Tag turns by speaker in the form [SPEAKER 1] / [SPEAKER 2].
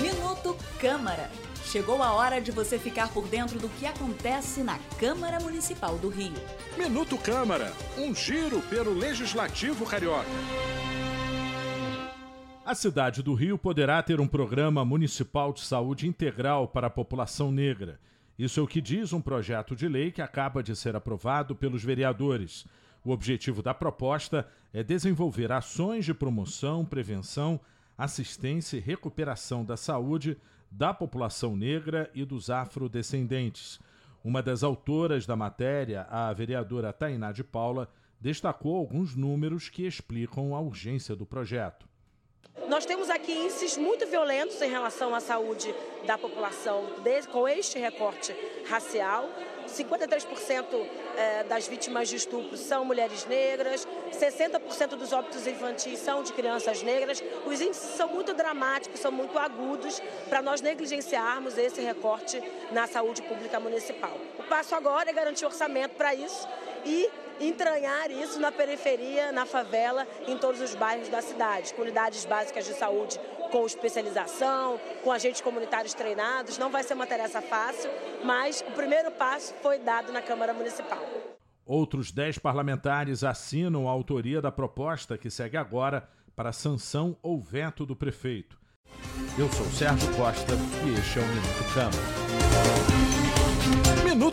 [SPEAKER 1] Minuto Câmara. Chegou a hora de você ficar por dentro do que acontece na Câmara Municipal do Rio.
[SPEAKER 2] Minuto Câmara, um giro pelo Legislativo Carioca. A cidade do Rio poderá ter um programa municipal de saúde integral para a população negra. Isso é o que diz um projeto de lei que acaba de ser aprovado pelos vereadores. O objetivo da proposta é desenvolver ações de promoção, prevenção, assistência e recuperação da saúde da população negra e dos afrodescendentes. Uma das autoras da matéria, a vereadora Tainá de Paula, destacou alguns números que explicam a urgência do projeto.
[SPEAKER 3] Nós temos aqui índices muito violentos em relação à saúde da população com este recorte racial. 53% é, das vítimas de estupro são mulheres negras, 60% dos óbitos infantis são de crianças negras. Os índices são muito dramáticos, são muito agudos para nós negligenciarmos esse recorte na saúde pública municipal. O passo agora é garantir orçamento para isso e entranhar isso na periferia, na favela, em todos os bairros da cidade, com unidades básicas de saúde com especialização, com agentes comunitários treinados. Não vai ser uma tarefa fácil, mas o primeiro passo foi dado na Câmara Municipal.
[SPEAKER 2] Outros dez parlamentares assinam a autoria da proposta que segue agora para sanção ou veto do prefeito. Eu sou Sérgio Costa e este é o Minuto Câmara.